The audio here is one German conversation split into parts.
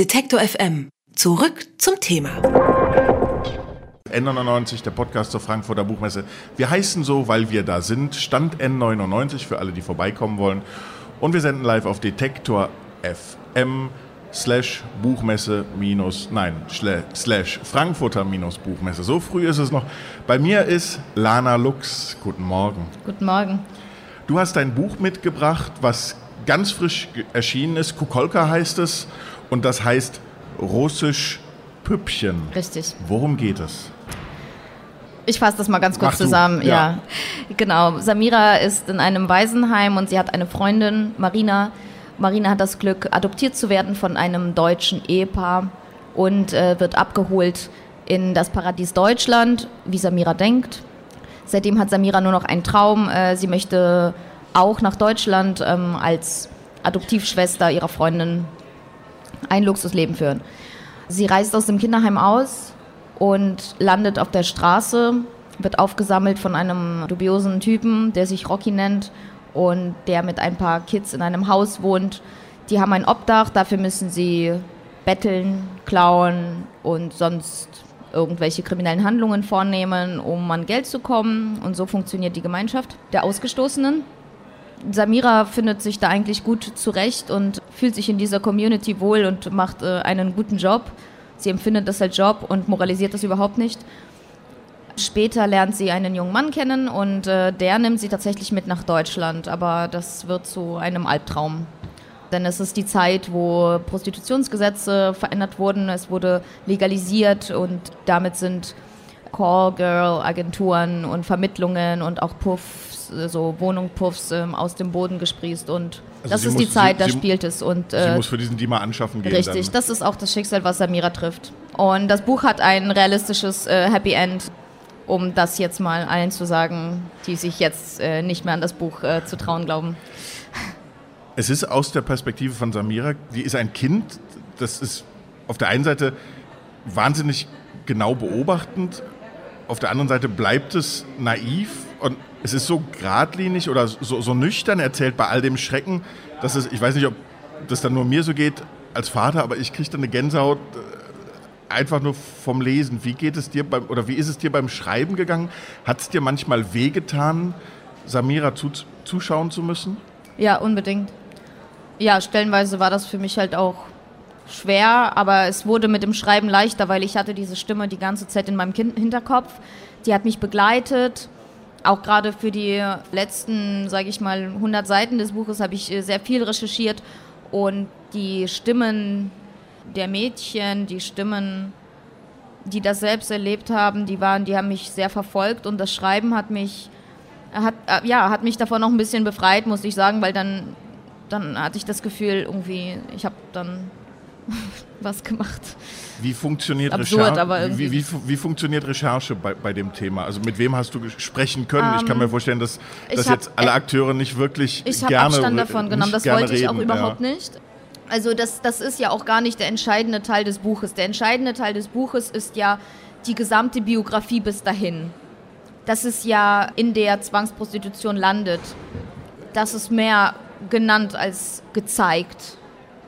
Detektor FM. Zurück zum Thema. N99, der Podcast zur Frankfurter Buchmesse. Wir heißen so, weil wir da sind. Stand N99 für alle, die vorbeikommen wollen. Und wir senden live auf Detektor FM slash Buchmesse minus, nein, slash Frankfurter minus Buchmesse. So früh ist es noch. Bei mir ist Lana Lux. Guten Morgen. Guten Morgen. Du hast dein Buch mitgebracht, was ganz frisch erschienen ist. Kukolka heißt es. Und das heißt Russisch Püppchen. Richtig. Worum geht es? Ich fasse das mal ganz kurz Mach zusammen. Ja. Ja. Genau. Samira ist in einem Waisenheim und sie hat eine Freundin, Marina. Marina hat das Glück, adoptiert zu werden von einem deutschen Ehepaar und äh, wird abgeholt in das Paradies Deutschland, wie Samira denkt. Seitdem hat Samira nur noch einen Traum. Äh, sie möchte auch nach Deutschland ähm, als Adoptivschwester ihrer Freundin ein Luxusleben führen. Sie reist aus dem Kinderheim aus und landet auf der Straße, wird aufgesammelt von einem dubiosen Typen, der sich Rocky nennt und der mit ein paar Kids in einem Haus wohnt. Die haben ein Obdach, dafür müssen sie betteln, klauen und sonst irgendwelche kriminellen Handlungen vornehmen, um an Geld zu kommen. Und so funktioniert die Gemeinschaft der Ausgestoßenen. Samira findet sich da eigentlich gut zurecht und fühlt sich in dieser Community wohl und macht äh, einen guten Job. Sie empfindet das als Job und moralisiert das überhaupt nicht. Später lernt sie einen jungen Mann kennen und äh, der nimmt sie tatsächlich mit nach Deutschland, aber das wird zu einem Albtraum. Denn es ist die Zeit, wo Prostitutionsgesetze verändert wurden, es wurde legalisiert und damit sind Callgirl-Agenturen und Vermittlungen und auch Puffs, äh, so Wohnungpuffs ähm, aus dem Boden gesprießt und Also das sie ist muss- die Zeit, sie- da sie- spielt es und Sie äh, muss für diesen die mal anschaffen gehen. Richtig, Dann. das ist auch das Schicksal, was Samira trifft. Und das Buch hat ein realistisches äh, Happy End, um das jetzt mal allen zu sagen, die sich jetzt äh, nicht mehr an das Buch äh, zu trauen glauben. Es ist aus der Perspektive von Samira, die ist ein Kind, das ist auf der einen Seite wahnsinnig genau beobachtend, auf der anderen Seite bleibt es naiv und es ist so geradlinig oder so, so nüchtern erzählt bei all dem Schrecken, dass es, ich weiß nicht, ob das dann nur mir so geht als Vater, aber ich kriege dann eine Gänsehaut äh, einfach nur vom Lesen. Wie geht es dir beim, oder wie ist es dir beim Schreiben gegangen? Hat es dir manchmal wehgetan, Samira zu, zuschauen zu müssen? Ja, unbedingt. Ja, stellenweise war das für mich halt auch schwer, aber es wurde mit dem Schreiben leichter, weil ich hatte diese Stimme die ganze Zeit in meinem kind Hinterkopf. Die hat mich begleitet. Auch gerade für die letzten, sage ich mal, 100 Seiten des Buches habe ich äh, sehr viel recherchiert und die Stimmen der Mädchen, die Stimmen, die das selbst erlebt haben, die waren, die haben mich sehr verfolgt und das Schreiben hat mich hat, äh, ja, hat mich davon noch ein bisschen befreit, muss ich sagen, weil dann, dann hatte ich das Gefühl, irgendwie, ich habe dann was gemacht. Wie funktioniert, Absurd, Recherche, wie, wie, wie funktioniert Recherche bei, bei dem Thema? Also mit wem hast du sprechen können? ich kann mir vorstellen, dass, Ähm, ich dass hab- jetzt alle äh, Akteure nicht wirklich Ich habe gerne Abstand re- davon nicht genommen, das wollte ich auch reden, überhaupt ja. nicht. Also das, das ist ja auch gar nicht der entscheidende Teil des Buches. Der entscheidende Teil des Buches ist ja die gesamte Biografie bis dahin. Dass es ja in der Zwangsprostitution landet. Das ist mehr genannt als gezeigt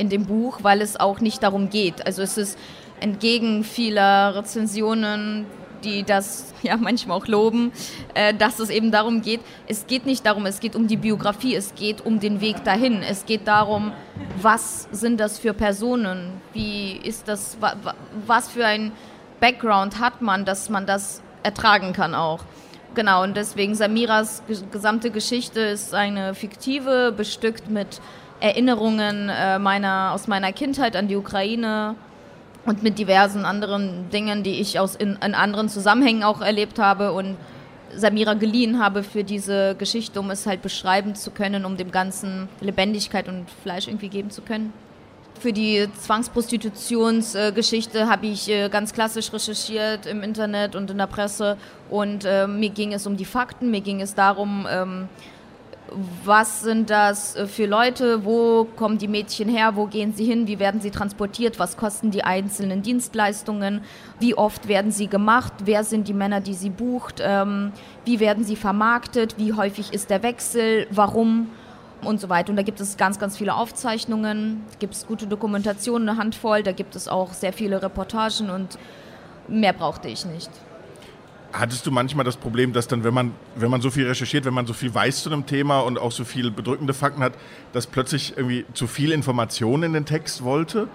in dem Buch, weil es auch nicht darum geht. Also es ist entgegen vieler Rezensionen, die das ja manchmal auch loben, äh, dass es eben darum geht. Es geht nicht darum, es geht um die Biografie, es geht um den Weg dahin. Es geht darum, was sind das für Personen? Wie ist das, wa, wa, was für ein Background hat man, dass man das ertragen kann auch. Genau, und deswegen Samiras ge- gesamte Geschichte ist eine fiktive, bestückt mit Erinnerungen äh, meiner, aus meiner Kindheit an die Ukraine und mit diversen anderen Dingen, die ich aus in, in anderen Zusammenhängen auch erlebt habe und Samira geliehen habe für diese Geschichte, um es halt beschreiben zu können, um dem Ganzen Lebendigkeit und Fleisch irgendwie geben zu können. Für die Zwangsprostitutionsgeschichte habe ich äh, ganz klassisch recherchiert im Internet und in der Presse und äh, mir ging es um die Fakten, mir ging es darum, ähm, was sind das äh, für Leute, wo kommen die Mädchen her, wo gehen sie hin, wie werden sie transportiert, was kosten die einzelnen Dienstleistungen, wie oft werden sie gemacht, wer sind die Männer, die sie bucht, ähm, wie werden sie vermarktet, wie häufig ist der Wechsel, warum? Und so weiter. Und da gibt es ganz, ganz viele Aufzeichnungen, gibt es gute Dokumentationen, eine Handvoll, da gibt es auch sehr viele Reportagen und mehr brauchte ich nicht. Hattest du manchmal das Problem, dass dann, wenn man, wenn man so viel recherchiert, wenn man so viel weiß zu einem Thema und auch so viele bedrückende Fakten hat, dass plötzlich irgendwie zu viel Information in den Text wollte?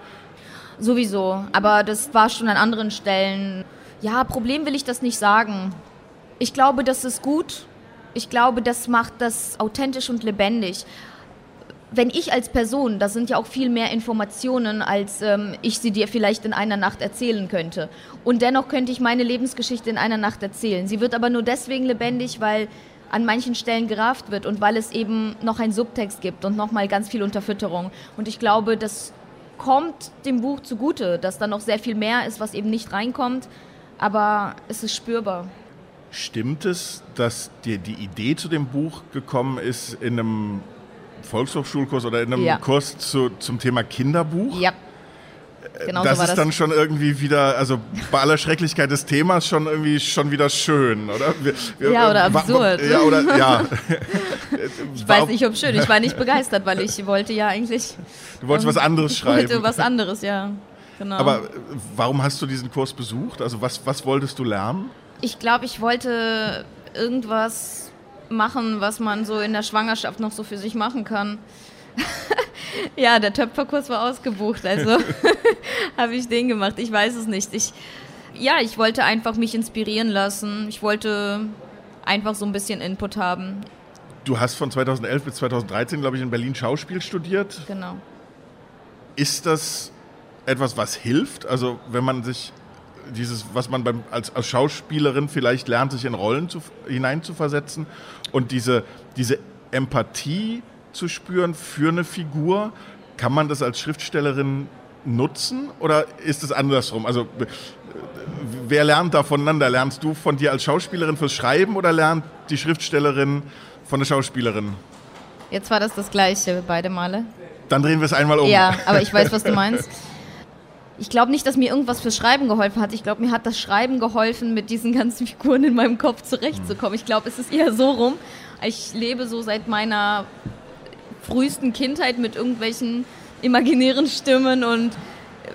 Sowieso, aber das war schon an anderen Stellen. Ja, Problem will ich das nicht sagen. Ich glaube, das ist gut. Ich glaube, das macht das authentisch und lebendig wenn ich als Person, das sind ja auch viel mehr Informationen, als ähm, ich sie dir vielleicht in einer Nacht erzählen könnte. Und dennoch könnte ich meine Lebensgeschichte in einer Nacht erzählen. Sie wird aber nur deswegen lebendig, weil an manchen Stellen gerafft wird und weil es eben noch einen Subtext gibt und nochmal ganz viel Unterfütterung. Und ich glaube, das kommt dem Buch zugute, dass da noch sehr viel mehr ist, was eben nicht reinkommt, aber es ist spürbar. Stimmt es, dass dir die Idee zu dem Buch gekommen ist in einem Volkshochschulkurs oder in einem ja. Kurs zu, zum Thema Kinderbuch. Ja. Genau das so ist das. dann schon irgendwie wieder, also bei aller Schrecklichkeit des Themas schon irgendwie schon wieder schön, oder? Wir, wir, ja, oder absurd. Ja, oder, ja. ich weiß nicht, ob schön. Ich war nicht begeistert, weil ich wollte ja eigentlich. Du wolltest was anderes schreiben. Ich wollte was anderes, ja. Genau. Aber warum hast du diesen Kurs besucht? Also was, was wolltest du lernen? Ich glaube, ich wollte irgendwas machen, was man so in der Schwangerschaft noch so für sich machen kann. ja, der Töpferkurs war ausgebucht, also habe ich den gemacht. Ich weiß es nicht. Ich, ja, ich wollte einfach mich inspirieren lassen. Ich wollte einfach so ein bisschen Input haben. Du hast von 2011 bis 2013, glaube ich, in Berlin Schauspiel studiert. Genau. Ist das etwas, was hilft? Also wenn man sich dieses, was man beim, als, als Schauspielerin vielleicht lernt, sich in Rollen zu, hineinzuversetzen und diese, diese Empathie zu spüren für eine Figur, kann man das als Schriftstellerin nutzen oder ist es andersrum? Also wer lernt da voneinander? Lernst du von dir als Schauspielerin fürs Schreiben oder lernt die Schriftstellerin von der Schauspielerin? Jetzt war das das Gleiche beide Male. Dann drehen wir es einmal um. Ja, aber ich weiß, was du meinst. ich glaube nicht, dass mir irgendwas fürs Schreiben geholfen hat. Ich glaube, mir hat das Schreiben geholfen, mit diesen ganzen Figuren in meinem Kopf zurechtzukommen. Ich glaube, es ist eher so rum. Ich lebe so seit meiner frühesten Kindheit mit irgendwelchen imaginären Stimmen und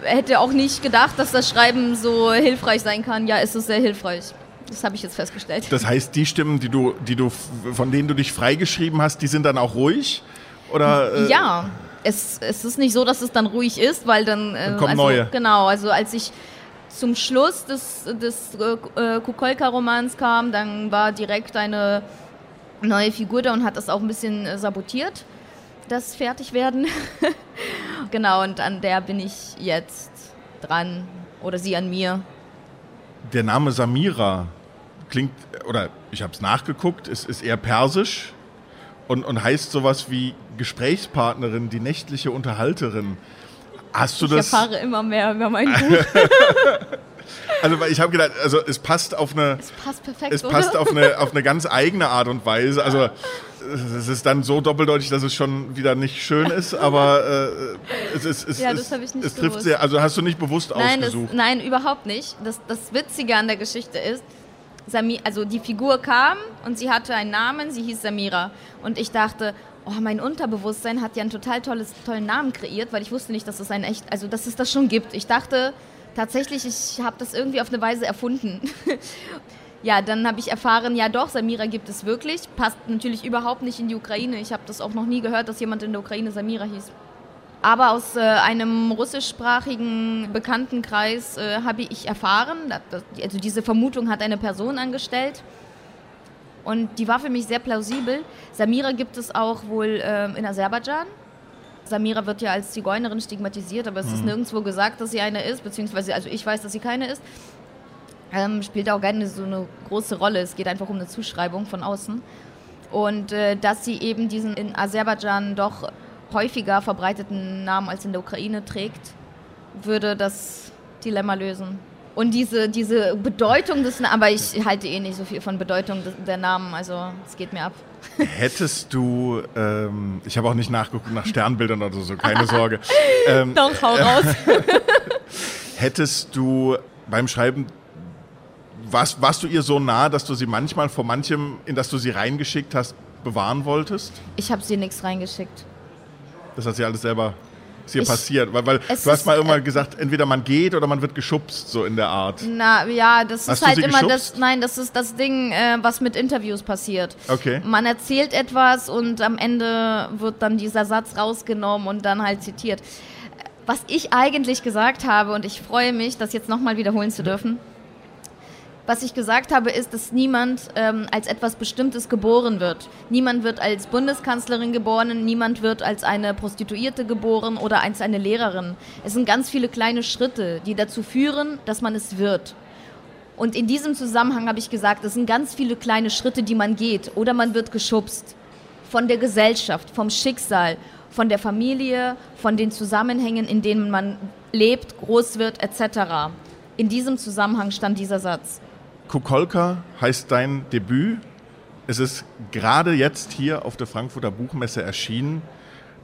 hätte auch nicht gedacht, dass das Schreiben so hilfreich sein kann. Ja, es ist sehr hilfreich. Das habe ich jetzt festgestellt. Das heißt, die Stimmen, die du, die du, von denen du dich freigeschrieben hast, die sind dann auch ruhig? Oder, äh ja, es, es ist nicht so, dass es dann ruhig ist, weil dann. Äh, dann kommen also, neue. Genau, also als ich zum Schluss des, des äh, Kukolka-Romans kam, dann war direkt eine neue Figur da und hat das auch ein bisschen äh, sabotiert, das Fertigwerden. genau, und an der bin ich jetzt dran oder sie an mir. Der Name Samira klingt, oder ich habe es nachgeguckt, es ist eher persisch und, und heißt sowas wie Gesprächspartnerin, die nächtliche Unterhalterin. Hast du ich das? Ich erfahre immer mehr über mein Buch. also ich habe gedacht, also es passt auf eine, es passt perfekt, es passt auf eine, auf eine ganz eigene Art und Weise. Also es ist dann so doppeldeutig, dass es schon wieder nicht schön ist, aber äh, es, ist, es, ja, das ich nicht es trifft sehr. Also hast du nicht bewusst nein, ausgesucht? Das, nein, überhaupt nicht. Das, das Witzige an der Geschichte ist, Sami, also die Figur kam und sie hatte einen Namen, sie hieß Samira. Und ich dachte, oh, mein Unterbewusstsein hat ja einen total tolles, tollen Namen kreiert, weil ich wusste nicht, dass es ein echt, also dass es das schon gibt. Ich dachte tatsächlich, ich habe das irgendwie auf eine Weise erfunden. ja, dann habe ich erfahren, ja doch, Samira gibt es wirklich. Passt natürlich überhaupt nicht in die Ukraine. Ich habe das auch noch nie gehört, dass jemand in der Ukraine Samira hieß. Aber aus äh, einem russischsprachigen Bekanntenkreis äh, habe ich erfahren, dass, also diese Vermutung hat eine Person angestellt. Und die war für mich sehr plausibel. Samira gibt es auch wohl äh, in Aserbaidschan. Samira wird ja als Zigeunerin stigmatisiert, aber es mhm. ist nirgendwo gesagt, dass sie eine ist, beziehungsweise, also ich weiß, dass sie keine ist. Ähm, spielt auch gerne so eine große Rolle. Es geht einfach um eine Zuschreibung von außen. Und äh, dass sie eben diesen in Aserbaidschan doch häufiger verbreiteten Namen als in der Ukraine trägt, würde das Dilemma lösen. Und diese, diese Bedeutung des Namens, aber ich halte eh nicht so viel von Bedeutung der Namen, also es geht mir ab. Hättest du, ähm, ich habe auch nicht nachgeguckt nach Sternbildern oder so, keine Sorge. Ähm, Doch, hau raus. hättest du beim Schreiben, warst, warst du ihr so nah, dass du sie manchmal vor manchem, in das du sie reingeschickt hast, bewahren wolltest? Ich habe sie nichts reingeschickt. Das hat sie alles selber ist hier Ich- passiert? Weil, weil du hast mal äh, irgendwann gesagt, entweder man geht oder man wird geschubst, so in der Art. Na ja, das Hast ist halt immer geschubst? das. Nein, das ist das Ding, äh, was mit Interviews passiert. Okay. Man erzählt etwas und am Ende wird dann dieser Satz rausgenommen und dann halt zitiert. Was ich eigentlich gesagt habe, und ich freue mich, das jetzt nochmal wiederholen zu dürfen, was ich gesagt habe, ist, dass niemand ähm, als etwas Bestimmtes geboren wird. Niemand wird als Bundeskanzlerin geboren, niemand wird als eine Prostituierte geboren oder als eine Lehrerin. Es sind ganz viele kleine Schritte, die dazu führen, dass man es wird. Und in diesem Zusammenhang habe ich gesagt, es sind ganz viele kleine Schritte, die man geht. Oder man wird geschubst von der Gesellschaft, vom Schicksal, von der Familie, von den Zusammenhängen, in denen man lebt, groß wird, etc. In diesem Zusammenhang stand dieser Satz. Kukolka heißt dein Debüt. Es ist gerade jetzt hier auf der Frankfurter Buchmesse erschienen.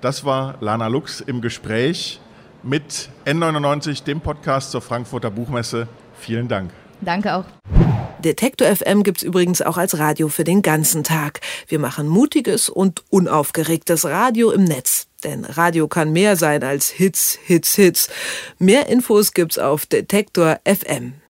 Das war Lana Lux im Gespräch mit N99, dem Podcast zur Frankfurter Buchmesse. Vielen Dank. Danke auch. Detektor FM gibt's übrigens auch als Radio für den ganzen Tag. Wir machen mutiges und unaufgeregtes Radio im Netz. Denn Radio kann mehr sein als Hits, Hits, Hits. Mehr Infos gibt's auf Detektor FM.